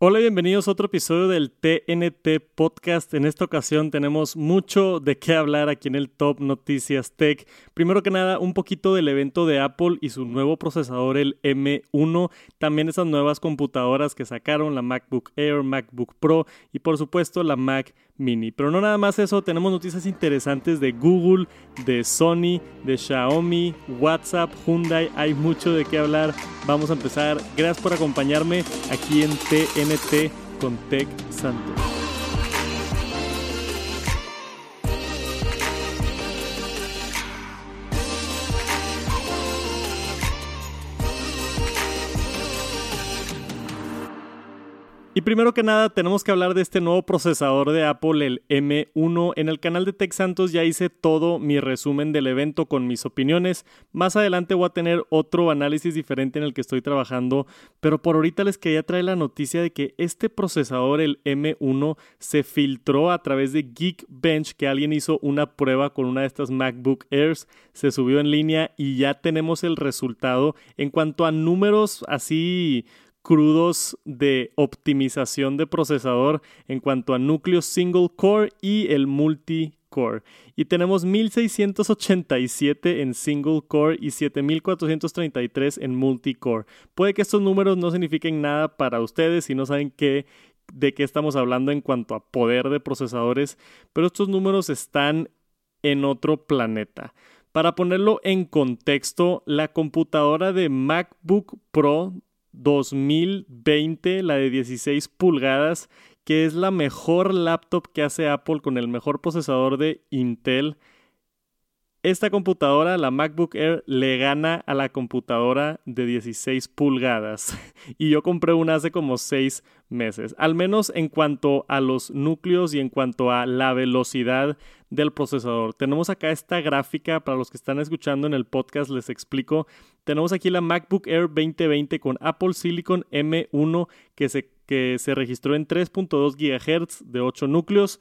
Hola y bienvenidos a otro episodio del TNT Podcast. En esta ocasión tenemos mucho de qué hablar aquí en el Top Noticias Tech. Primero que nada, un poquito del evento de Apple y su nuevo procesador, el M1. También esas nuevas computadoras que sacaron, la MacBook Air, MacBook Pro y por supuesto la Mac Mini. Pero no nada más eso, tenemos noticias interesantes de Google, de Sony, de Xiaomi, WhatsApp, Hyundai. Hay mucho de qué hablar. Vamos a empezar. Gracias por acompañarme aquí en TNT con Tech Santos. Y primero que nada tenemos que hablar de este nuevo procesador de Apple, el M1. En el canal de Tech Santos ya hice todo mi resumen del evento con mis opiniones. Más adelante voy a tener otro análisis diferente en el que estoy trabajando, pero por ahorita les quería traer la noticia de que este procesador, el M1, se filtró a través de Geekbench, que alguien hizo una prueba con una de estas MacBook Airs, se subió en línea y ya tenemos el resultado en cuanto a números así crudos de optimización de procesador en cuanto a núcleo single core y el multi-core. Y tenemos 1687 en single core y 7433 en multi-core. Puede que estos números no signifiquen nada para ustedes si no saben qué de qué estamos hablando en cuanto a poder de procesadores, pero estos números están en otro planeta. Para ponerlo en contexto, la computadora de MacBook Pro 2020, la de 16 pulgadas, que es la mejor laptop que hace Apple con el mejor procesador de Intel. Esta computadora, la MacBook Air, le gana a la computadora de 16 pulgadas. Y yo compré una hace como 6 meses. Al menos en cuanto a los núcleos y en cuanto a la velocidad del procesador. Tenemos acá esta gráfica, para los que están escuchando en el podcast les explico. Tenemos aquí la MacBook Air 2020 con Apple Silicon M1 que se, que se registró en 3.2 GHz de 8 núcleos,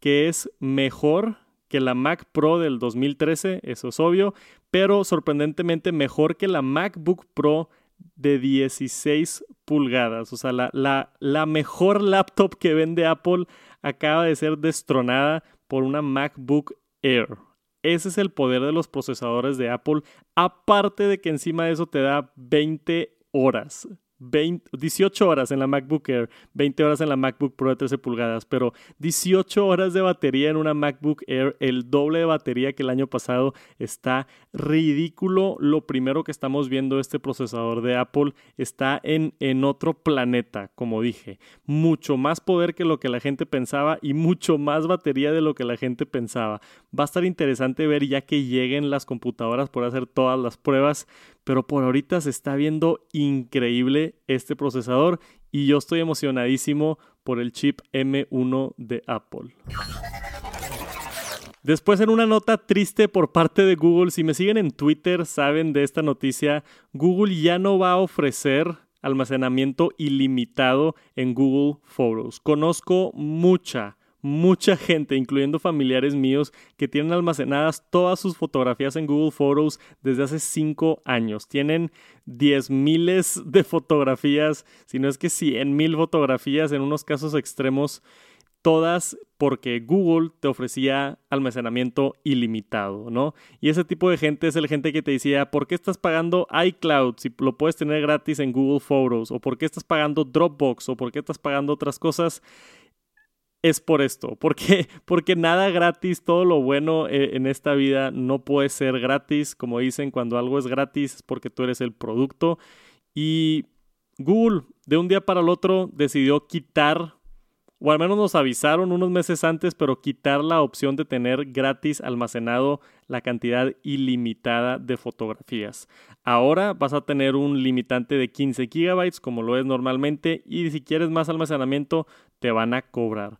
que es mejor que la Mac Pro del 2013, eso es obvio, pero sorprendentemente mejor que la MacBook Pro de 16 pulgadas. O sea, la, la, la mejor laptop que vende Apple acaba de ser destronada por una MacBook Air. Ese es el poder de los procesadores de Apple, aparte de que encima de eso te da 20 horas 18 horas en la MacBook Air, 20 horas en la MacBook Pro de 13 pulgadas, pero 18 horas de batería en una MacBook Air, el doble de batería que el año pasado, está ridículo. Lo primero que estamos viendo este procesador de Apple está en, en otro planeta, como dije. Mucho más poder que lo que la gente pensaba y mucho más batería de lo que la gente pensaba. Va a estar interesante ver ya que lleguen las computadoras por hacer todas las pruebas, pero por ahorita se está viendo increíble este procesador y yo estoy emocionadísimo por el chip M1 de Apple. Después en una nota triste por parte de Google, si me siguen en Twitter saben de esta noticia, Google ya no va a ofrecer almacenamiento ilimitado en Google Photos. Conozco mucha, mucha gente, incluyendo familiares míos, que tienen almacenadas todas sus fotografías en Google Photos desde hace 5 años. Tienen 10 miles de fotografías, si no es que 100 mil fotografías en unos casos extremos, todas porque Google te ofrecía almacenamiento ilimitado, ¿no? Y ese tipo de gente es el gente que te decía, ¿por qué estás pagando iCloud si lo puedes tener gratis en Google Photos? ¿O por qué estás pagando Dropbox? ¿O por qué estás pagando otras cosas? Es por esto, porque, porque nada gratis, todo lo bueno eh, en esta vida no puede ser gratis, como dicen, cuando algo es gratis es porque tú eres el producto. Y Google de un día para el otro decidió quitar o al menos nos avisaron unos meses antes, pero quitar la opción de tener gratis almacenado la cantidad ilimitada de fotografías. Ahora vas a tener un limitante de 15 gigabytes como lo es normalmente y si quieres más almacenamiento te van a cobrar.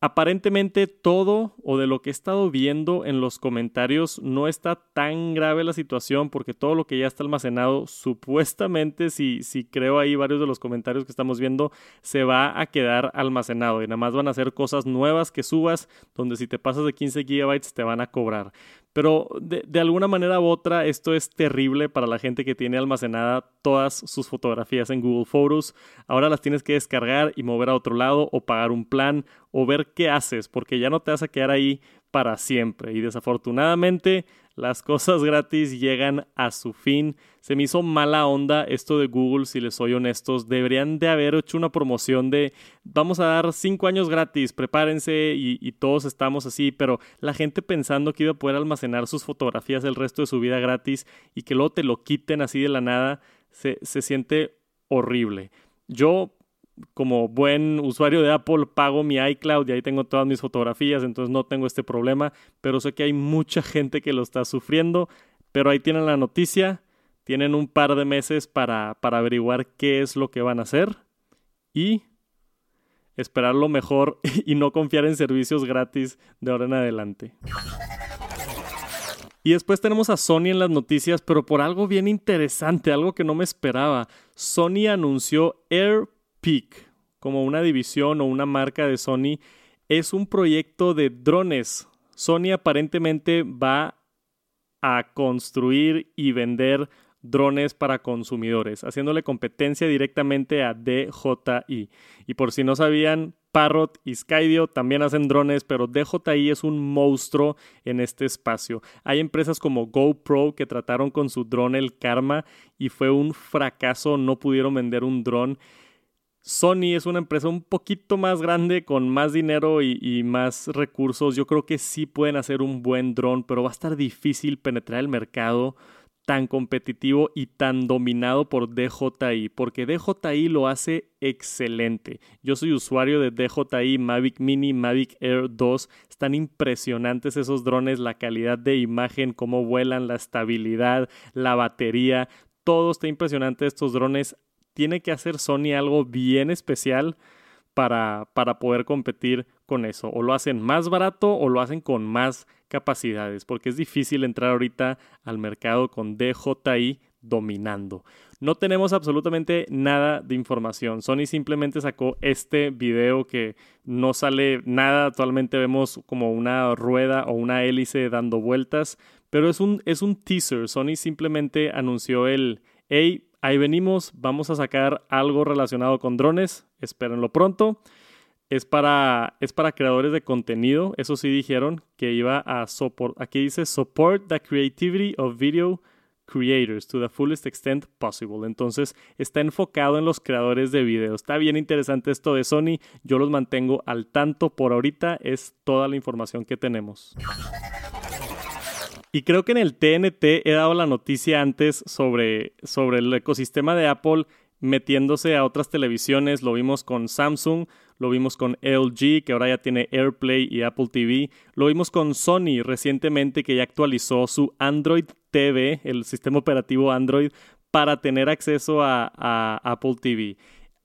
Aparentemente todo o de lo que he estado viendo en los comentarios no está tan grave la situación porque todo lo que ya está almacenado supuestamente si, si creo ahí varios de los comentarios que estamos viendo se va a quedar almacenado y nada más van a ser cosas nuevas que subas donde si te pasas de 15 gigabytes te van a cobrar Pero de, alguna manera u otra, esto es terrible para la gente que tiene almacenada todas sus fotografías en Google Photos. Ahora las tienes que descargar y mover a otro lado o pagar un plan o ver qué haces, porque ya no te vas a quedar ahí para siempre. Y desafortunadamente las cosas gratis llegan a su fin. Se me hizo mala onda esto de Google, si les soy honestos. Deberían de haber hecho una promoción de vamos a dar cinco años gratis, prepárense y, todos estamos así, pero la gente pensando que iba a poder almacenar sus fotografías el resto de su vida gratis y que luego te lo quiten así de la nada, se siente horrible. Yo como buen usuario de Apple pago mi iCloud y ahí tengo todas mis fotografías, entonces no tengo este problema, pero sé que hay mucha gente que lo está sufriendo, pero ahí tienen la noticia, tienen un par de meses para, para averiguar qué es lo que van a hacer y esperar lo mejor y no confiar en servicios gratis de ahora en adelante. Y después tenemos a Sony en las noticias, pero por algo bien interesante, algo que no me esperaba. Sony anunció Air Peak, como una división o una marca de Sony, es un proyecto de drones. Sony aparentemente va a construir y vender drones para consumidores, haciéndole competencia directamente a DJI. Y por si no sabían, Parrot y Skydio también hacen drones, pero DJI es un monstruo en este espacio. Hay empresas como GoPro que trataron con su drone el Karma y fue un fracaso, no pudieron vender un dron. Sony es una empresa un poquito más grande, con más dinero y, más recursos. Yo creo que sí pueden hacer un buen dron, pero va a estar difícil penetrar el mercado tan competitivo y tan dominado por DJI, porque DJI lo hace excelente. Yo soy usuario de DJI Mavic Mini, Mavic Air 2. Están impresionantes esos drones, la calidad de imagen, cómo vuelan, la estabilidad, la batería. Todo está impresionante estos drones tiene que hacer Sony algo bien especial para, para poder competir con eso. O lo hacen más barato o lo hacen con más capacidades, porque es difícil entrar ahorita al mercado con DJI dominando. No tenemos absolutamente nada de información. Sony simplemente sacó este video que no sale nada. Actualmente vemos como una rueda o una hélice dando vueltas, pero es un, es un teaser. Sony simplemente anunció el, hey, ahí venimos, vamos a sacar algo relacionado con drones, espérenlo pronto. Es para, es para creadores de contenido, eso sí dijeron que iba a support, aquí dice support the creativity of video creators to the fullest extent possible. Entonces está enfocado en los creadores de video. Está bien interesante esto de Sony. Yo los mantengo al tanto. Por ahorita es toda la información que tenemos. Y creo que en el TNT he dado la noticia antes sobre, sobre el ecosistema de Apple metiéndose a otras televisiones. Lo vimos con Samsung, lo vimos con LG, que ahora ya tiene AirPlay y Apple TV. Lo vimos con Sony recientemente, que ya actualizó su Android TV, el sistema operativo Android, para tener acceso a, a Apple TV.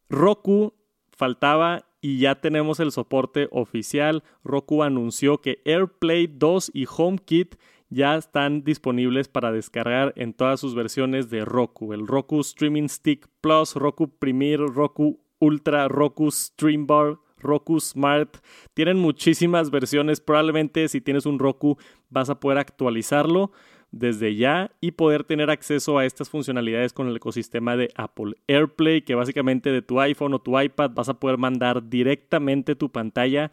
Roku faltaba y ya tenemos el soporte oficial. Roku anunció que AirPlay 2 y HomeKit ya están disponibles para descargar en todas sus versiones de Roku. El Roku Streaming Stick Plus, Roku Premier, Roku Ultra, Roku Stream Bar, Roku Smart. Tienen muchísimas versiones. Probablemente si tienes un Roku vas a poder actualizarlo desde ya y poder tener acceso a estas funcionalidades con el ecosistema de Apple AirPlay, que básicamente de tu iPhone o tu iPad vas a poder mandar directamente tu pantalla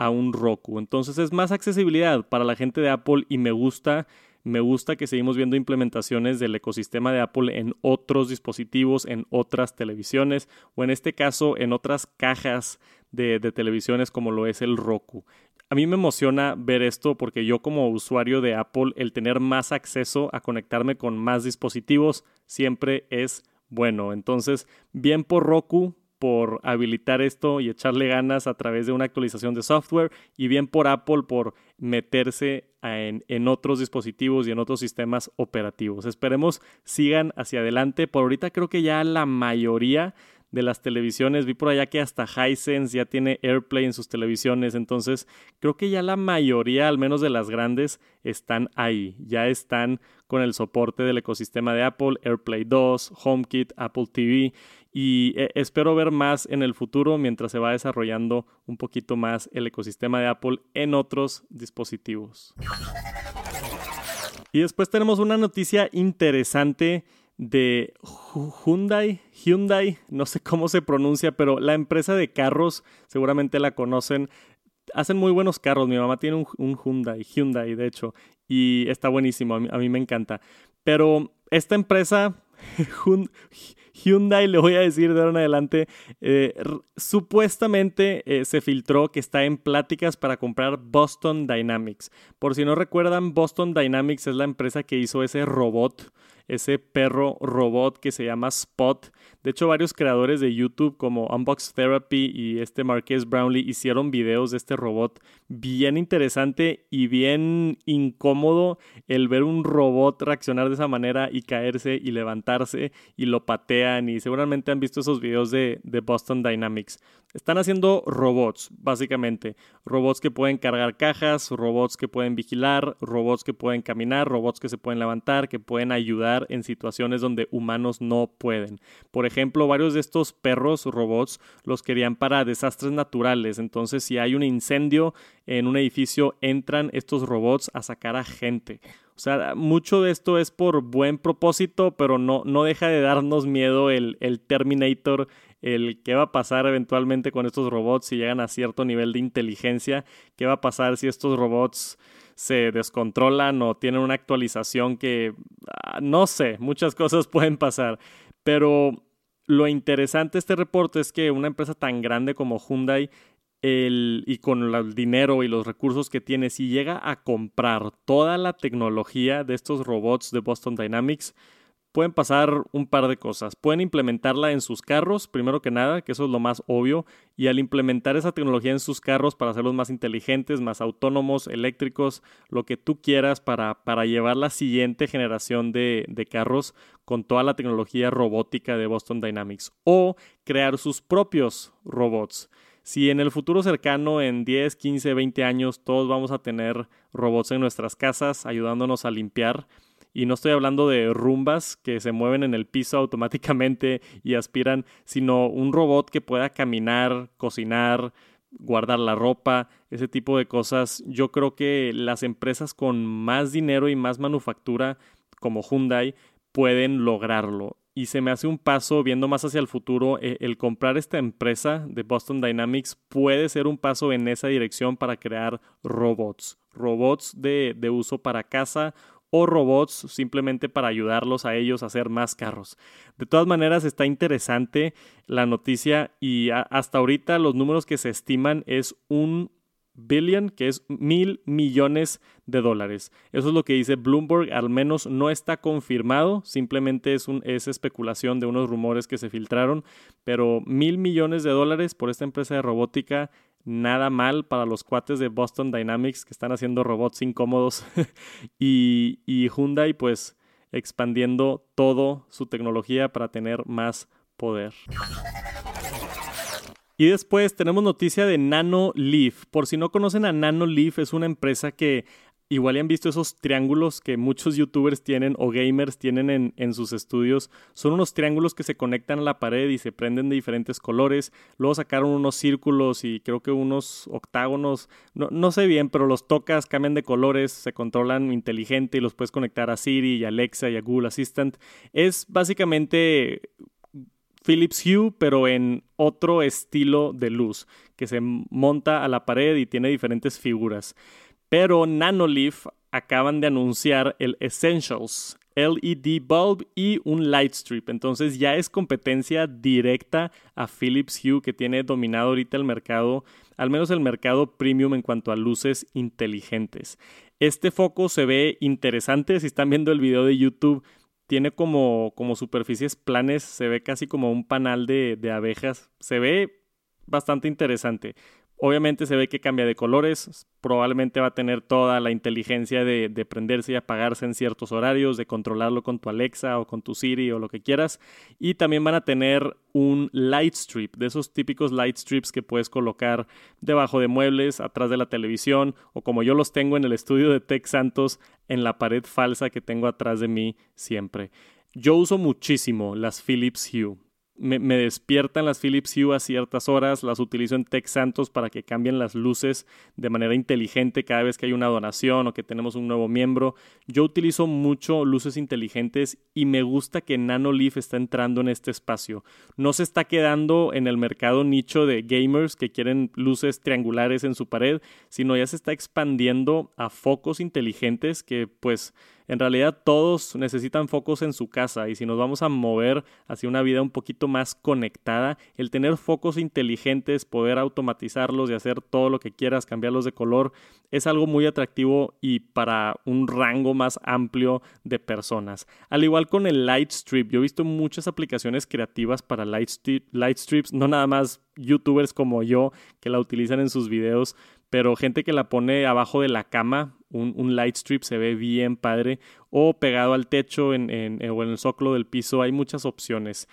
a un Roku. Entonces es más accesibilidad para la gente de Apple y me gusta, me gusta que seguimos viendo implementaciones del ecosistema de Apple en otros dispositivos, en otras televisiones o en este caso en otras cajas de, de televisiones como lo es el Roku. A mí me emociona ver esto porque yo como usuario de Apple el tener más acceso a conectarme con más dispositivos siempre es bueno. Entonces, bien por Roku, por habilitar esto y echarle ganas a través de una actualización de software y bien por Apple por meterse en, otros dispositivos y en otros sistemas operativos. Esperemos sigan hacia adelante. Por ahorita creo que ya la mayoría de las televisiones. Vi por allá que hasta Hisense ya tiene AirPlay en sus televisiones. Entonces, creo que ya la mayoría, al menos de las grandes, están ahí. Ya están con el soporte del ecosistema de Apple, AirPlay 2, HomeKit, Apple TV. Y eh, espero ver más en el futuro mientras se va desarrollando un poquito más el ecosistema de Apple en otros dispositivos. Y después tenemos una noticia interesante de Hyundai, Hyundai, no sé cómo se pronuncia, pero la empresa de carros, seguramente la conocen, hacen muy buenos carros. Mi mamá tiene un, Hyundai, Hyundai de hecho, y está buenísimo, a mí, me encanta. Pero esta empresa, Hyundai, le voy a decir de ahora en adelante, eh, supuestamente eh, se filtró que está en pláticas para comprar Boston Dynamics. Por si no recuerdan, Boston Dynamics es la empresa que hizo ese robot ese perro robot que se llama Spot. De hecho, varios creadores de YouTube como Unbox Therapy y este Marqués Brownlee hicieron videos de este robot bien interesante y bien incómodo el ver un robot reaccionar de esa manera y caerse y levantarse y lo patean y seguramente han visto esos videos de, de Boston Dynamics. Están haciendo robots, básicamente. Robots que pueden cargar cajas, robots que pueden vigilar, robots que pueden caminar, robots que se pueden levantar, que pueden ayudar en situaciones donde humanos no pueden. Por ejemplo, varios de estos perros robots los querían para desastres naturales. Entonces, si hay un incendio en un edificio, entran estos robots a sacar a gente. O sea, mucho de esto es por buen propósito, pero no, no deja de darnos miedo el, el Terminator el qué va a pasar eventualmente con estos robots si llegan a cierto nivel de inteligencia, qué va a pasar si estos robots se descontrolan o tienen una actualización que ah, no sé, muchas cosas pueden pasar, pero lo interesante de este reporte es que una empresa tan grande como Hyundai el, y con el dinero y los recursos que tiene, si llega a comprar toda la tecnología de estos robots de Boston Dynamics, pueden pasar un par de cosas. Pueden implementarla en sus carros, primero que nada, que eso es lo más obvio, y al implementar esa tecnología en sus carros para hacerlos más inteligentes, más autónomos, eléctricos, lo que tú quieras para, para llevar la siguiente generación de, de carros con toda la tecnología robótica de Boston Dynamics, o crear sus propios robots. Si en el futuro cercano, en 10, 15, 20 años, todos vamos a tener robots en nuestras casas ayudándonos a limpiar, y no estoy hablando de rumbas que se mueven en el piso automáticamente y aspiran, sino un robot que pueda caminar, cocinar, guardar la ropa, ese tipo de cosas. Yo creo que las empresas con más dinero y más manufactura, como Hyundai, pueden lograrlo. Y se me hace un paso, viendo más hacia el futuro, e, el comprar esta empresa de Boston Dynamics puede ser un paso en esa dirección para crear robots. Robots de, de uso para casa o robots simplemente para ayudarlos a ellos a hacer más carros. De todas maneras, está interesante la noticia y hasta ahorita los números que se estiman es un billion, que es mil millones de dólares. Eso es lo que dice Bloomberg, al menos no está confirmado, simplemente es, un, es especulación de unos rumores que se filtraron, pero mil millones de dólares por esta empresa de robótica nada mal para los cuates de Boston Dynamics que están haciendo robots incómodos y, Hyundai pues expandiendo todo su tecnología para tener más poder. Y después tenemos noticia de Nano Leaf. Por si no conocen a Nano Leaf, es una empresa que igual han visto esos triángulos que muchos youtubers tienen o gamers tienen en, sus estudios. Son unos triángulos que se conectan a la pared y se prenden de diferentes colores. Luego sacaron unos círculos y creo que unos octágonos. No, no sé bien, pero los tocas, cambian de colores, se controlan inteligente y los puedes conectar a Siri y Alexa y a Google Assistant. Es básicamente Philips Hue, pero en otro estilo de luz, que se monta a la pared y tiene diferentes figuras. Pero Nanoleaf acaban de anunciar el Essentials LED bulb y un light strip. Entonces ya es competencia directa a Philips Hue que tiene dominado ahorita el mercado, al menos el mercado premium en cuanto a luces inteligentes. Este foco se ve interesante si están viendo el video de YouTube. Tiene como, como superficies planes, se ve casi como un panal de, de abejas. Se ve bastante interesante. Obviamente se ve que cambia de colores, probablemente va a tener toda la inteligencia de, prenderse y apagarse en ciertos horarios, de controlarlo con tu Alexa o con tu Siri o lo que quieras. Y también van a tener un light strip, de esos típicos light strips que puedes colocar debajo de muebles, atrás de la televisión o como yo los tengo en el estudio de Tech Santos, en la pared falsa que tengo atrás de mí siempre. Yo uso muchísimo las Philips Hue me, despiertan las Philips Hue a ciertas horas, las utilizo en Tech Santos para que cambien las luces de manera inteligente cada vez que hay una donación o que tenemos un nuevo miembro. Yo utilizo mucho luces inteligentes y me gusta que NanoLeaf está entrando en este espacio. No se está quedando en el mercado nicho de gamers que quieren luces triangulares en su pared, sino ya se está expandiendo a focos inteligentes que pues en realidad todos necesitan focos en su casa y si nos vamos a mover hacia una vida un poquito más conectada, el tener focos inteligentes, poder automatizarlos y hacer todo lo que quieras, cambiarlos de color, es algo muy atractivo y para un rango más amplio de personas. Al igual con el Light Strip, yo he visto muchas aplicaciones creativas para Light, light Strips, no nada más youtubers como yo que la utilizan en sus videos, pero gente que la pone abajo de la cama, un, light strip se ve bien padre, o pegado al techo en, en, o en el zócalo del piso, hay muchas opciones.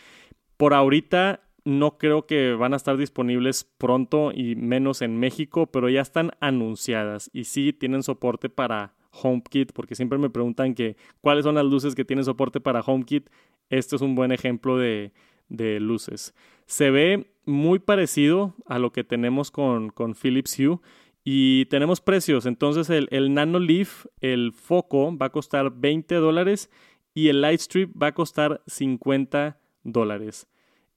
Por ahorita no creo que van a estar disponibles pronto y menos en México, pero ya están anunciadas y sí tienen soporte para HomeKit, porque siempre me preguntan que cuáles son las luces que tienen soporte para HomeKit. Este es un buen ejemplo de, de luces. Se ve muy parecido a lo que tenemos con, con Philips Hue y tenemos precios. Entonces el, el Nano Leaf, el foco, va a costar 20 dólares y el Light Strip va a costar 50 dólares.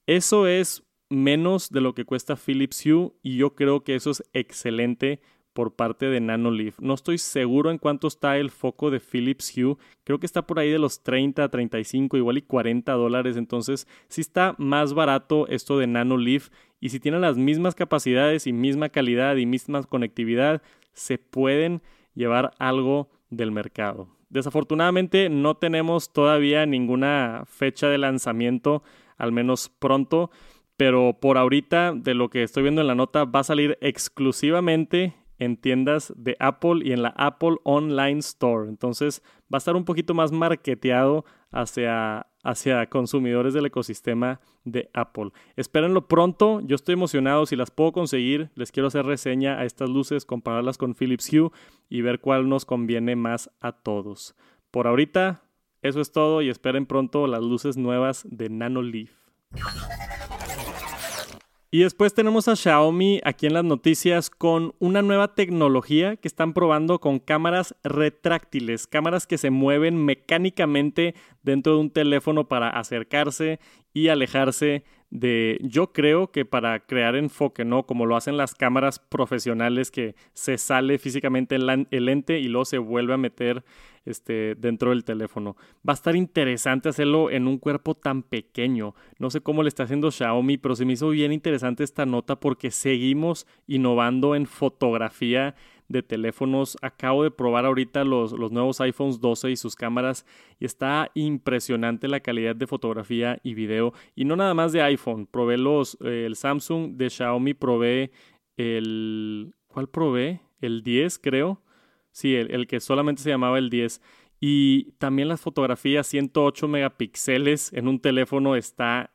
Eso es menos de lo que cuesta Philips Hue y yo creo que eso es excelente por parte de Nanoleaf. No estoy seguro en cuánto está el foco de Philips Hue. Creo que está por ahí de los 30, 35, igual y 40 dólares. Entonces, sí está más barato esto de Nanoleaf. Y si tienen las mismas capacidades y misma calidad y misma conectividad, se pueden llevar algo del mercado. Desafortunadamente no tenemos todavía ninguna fecha de lanzamiento, al menos pronto, pero por ahorita, de lo que estoy viendo en la nota, va a salir exclusivamente en tiendas de Apple y en la Apple Online Store. Entonces va a estar un poquito más marketeado hacia, hacia consumidores del ecosistema de Apple. Espérenlo pronto, yo estoy emocionado, si las puedo conseguir, les quiero hacer reseña a estas luces, compararlas con Philips Hue y ver cuál nos conviene más a todos. Por ahorita, eso es todo y esperen pronto las luces nuevas de Nanoleaf. Y después tenemos a Xiaomi aquí en las noticias con una nueva tecnología que están probando con cámaras retráctiles, cámaras que se mueven mecánicamente dentro de un teléfono para acercarse y alejarse de, yo creo que para crear enfoque, ¿no? Como lo hacen las cámaras profesionales que se sale físicamente el lente y luego se vuelve a meter este, dentro del teléfono. Va a estar interesante hacerlo en un cuerpo tan pequeño. No sé cómo le está haciendo Xiaomi, pero se me hizo bien interesante esta nota porque seguimos innovando en fotografía de teléfonos. Acabo de probar ahorita los, los, nuevos iPhones 12 y sus cámaras y está impresionante la calidad de fotografía y video. Y no nada más de iPhone, probé los, eh, el Samsung de Xiaomi, probé el... ¿Cuál probé? El 10 creo. Sí, el, que solamente se llamaba el 10. Y también las fotografías 108 megapíxeles en un teléfono está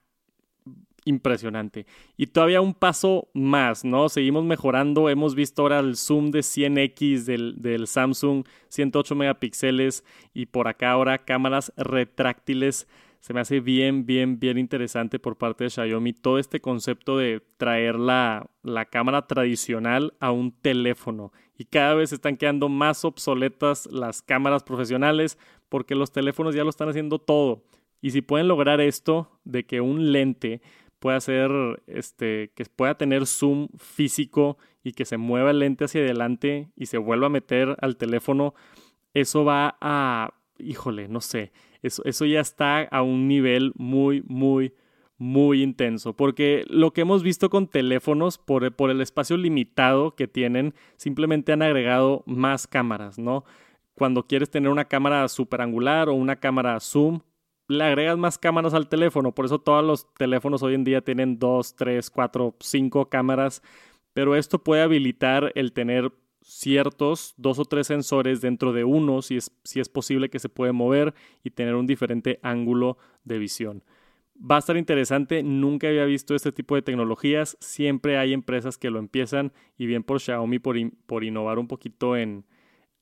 impresionante. Y todavía un paso más, ¿no? Seguimos mejorando. Hemos visto ahora el zoom de 100x del, del Samsung, 108 megapíxeles. Y por acá ahora cámaras retráctiles se me hace bien, bien, bien interesante por parte de Xiaomi todo este concepto de traer la, la cámara tradicional a un teléfono. Y cada vez están quedando más obsoletas las cámaras profesionales porque los teléfonos ya lo están haciendo todo. Y si pueden lograr esto de que un lente pueda hacer, este, que pueda tener zoom físico y que se mueva el lente hacia adelante y se vuelva a meter al teléfono, eso va a, híjole, no sé, eso, ya está a un nivel muy, muy, muy intenso. Porque lo que hemos visto con teléfonos, por, por el espacio limitado que tienen, simplemente han agregado más cámaras, ¿no? Cuando quieres tener una cámara super angular o una cámara zoom, le agregas más cámaras al teléfono. Por eso todos los teléfonos hoy en día tienen dos, tres, cuatro, cinco cámaras. Pero esto puede habilitar el tener ciertos dos o tres sensores dentro de uno, si es, si es posible que se puede mover y tener un diferente ángulo de visión. Va a estar interesante, nunca había visto este tipo de tecnologías, siempre hay empresas que lo empiezan y bien por Xiaomi por, por innovar un poquito en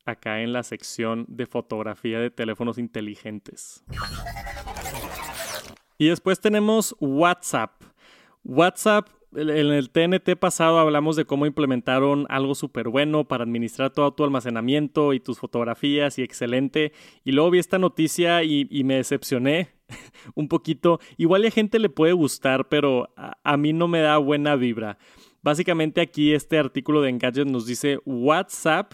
acá en la sección de fotografía de teléfonos inteligentes. Y después tenemos WhatsApp. WhatsApp en el TNT pasado hablamos de cómo implementaron algo súper bueno para administrar todo tu almacenamiento y tus fotografías y excelente. Y luego vi esta noticia y, me decepcioné un poquito. Igual a gente le puede gustar, pero a, mí no me da buena vibra. Básicamente aquí este artículo de Engadget nos dice WhatsApp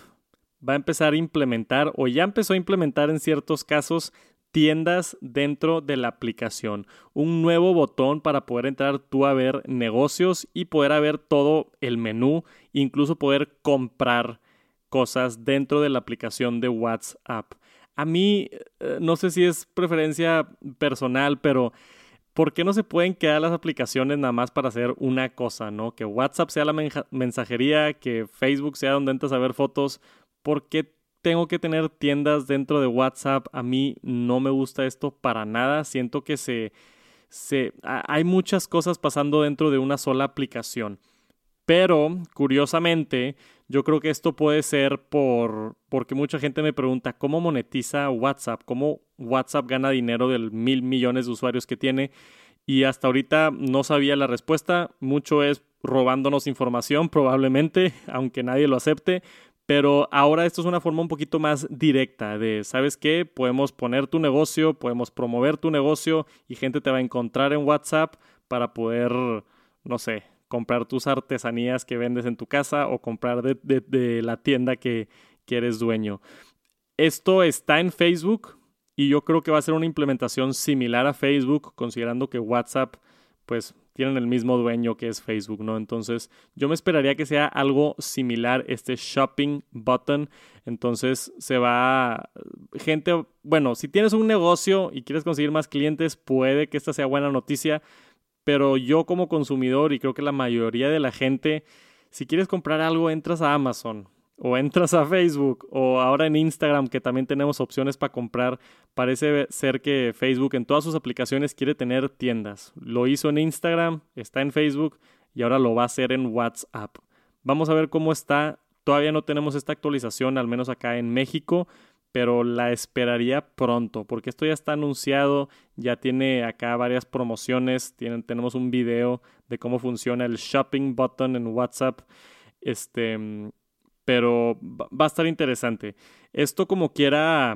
va a empezar a implementar o ya empezó a implementar en ciertos casos tiendas dentro de la aplicación. Un nuevo botón para poder entrar tú a ver negocios y poder ver todo el menú, incluso poder comprar cosas dentro de la aplicación de WhatsApp. A mí, eh, no sé si es preferencia personal, pero ¿por qué no se pueden quedar las aplicaciones nada más para hacer una cosa, no? Que WhatsApp sea la mensajería, que Facebook sea donde entras a ver fotos. ¿Por qué tengo que tener tiendas dentro de WhatsApp. A mí no me gusta esto para nada. Siento que se, se hay muchas cosas pasando dentro de una sola aplicación. Pero, curiosamente, yo creo que esto puede ser por porque mucha gente me pregunta cómo monetiza WhatsApp, cómo WhatsApp gana dinero del mil millones de usuarios que tiene. Y hasta ahorita no sabía la respuesta. Mucho es robándonos información, probablemente, aunque nadie lo acepte. Pero ahora esto es una forma un poquito más directa de, ¿sabes qué? Podemos poner tu negocio, podemos promover tu negocio y gente te va a encontrar en WhatsApp para poder, no sé, comprar tus artesanías que vendes en tu casa o comprar de, la tienda que, que eres dueño. Esto está en Facebook y yo creo que va a ser una implementación similar a Facebook, considerando que WhatsApp, pues tienen el mismo dueño que es Facebook, ¿no? Entonces yo me esperaría que sea algo similar este shopping button. Entonces se va gente, bueno, si tienes un negocio y quieres conseguir más clientes, puede que esta sea buena noticia, pero yo como consumidor y creo que la mayoría de la gente, si quieres comprar algo, entras a Amazon o entras a Facebook o ahora en Instagram que también tenemos opciones para comprar, parece ser que Facebook en todas sus aplicaciones quiere tener tiendas. Lo hizo en Instagram, está en Facebook y ahora lo va a hacer en WhatsApp. Vamos a ver cómo está. Todavía no tenemos esta actualización, al menos acá en México, pero la esperaría pronto, porque esto ya está anunciado, ya tiene acá varias promociones, tenemos un video de cómo funciona el shopping button en WhatsApp. Este, pero va a estar interesante. Esto como quiera,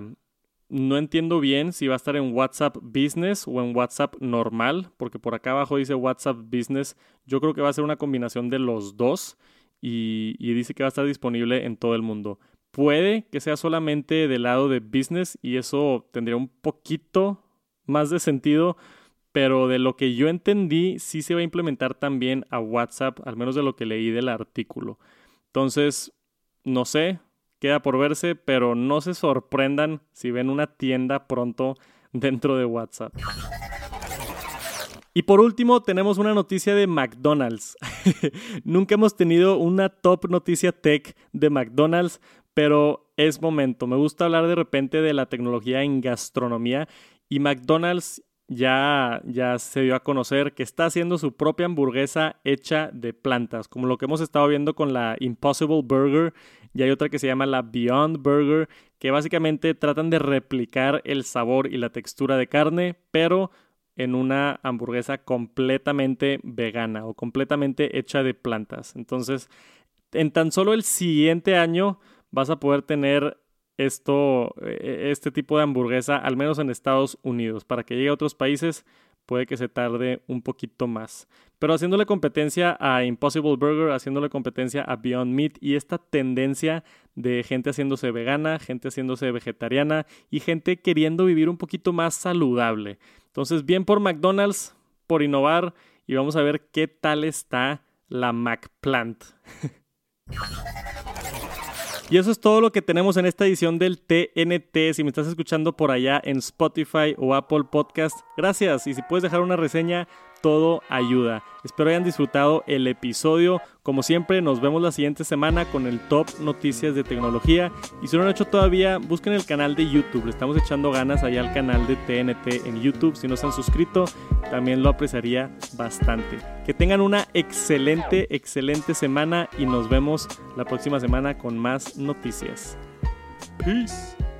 no entiendo bien si va a estar en WhatsApp Business o en WhatsApp normal, porque por acá abajo dice WhatsApp Business. Yo creo que va a ser una combinación de los dos y, dice que va a estar disponible en todo el mundo. Puede que sea solamente del lado de business y eso tendría un poquito más de sentido, pero de lo que yo entendí, sí se va a implementar también a WhatsApp, al menos de lo que leí del artículo. Entonces, no sé, queda por verse, pero no se sorprendan si ven una tienda pronto dentro de WhatsApp. Y por último, tenemos una noticia de McDonald's. Nunca hemos tenido una top noticia tech de McDonald's, pero es momento. Me gusta hablar de repente de la tecnología en gastronomía y McDonald's ya, ya se dio a conocer que está haciendo su propia hamburguesa hecha de plantas, como lo que hemos estado viendo con la Impossible Burger y hay otra que se llama la Beyond Burger, que básicamente tratan de replicar el sabor y la textura de carne, pero en una hamburguesa completamente vegana o completamente hecha de plantas. Entonces, en tan solo el siguiente año vas a poder tener esto, e-, este tipo de hamburguesa, al menos en Estados Unidos. Para que llegue a otros países puede que se tarde un poquito más. Pero haciéndole competencia a Impossible Burger, haciéndole competencia a Beyond Meat y esta tendencia de gente haciéndose vegana, gente haciéndose vegetariana y gente queriendo vivir un poquito más saludable. Entonces, bien por McDonald's, por innovar y vamos a ver qué tal está la McPlant. Y eso es todo lo que tenemos en esta edición del TNT. Si me estás escuchando por allá en Spotify o Apple Podcast, gracias. Y si puedes dejar una reseña, todo ayuda. Espero hayan disfrutado el episodio. Como siempre, nos vemos la siguiente semana con el top noticias de tecnología. Y si no lo han hecho todavía, busquen el canal de YouTube. Le estamos echando ganas allá al canal de TNT en YouTube. Si no se han suscrito, también lo apreciaría bastante. Que tengan una excelente, excelente semana y nos vemos la próxima semana con más noticias. Peace.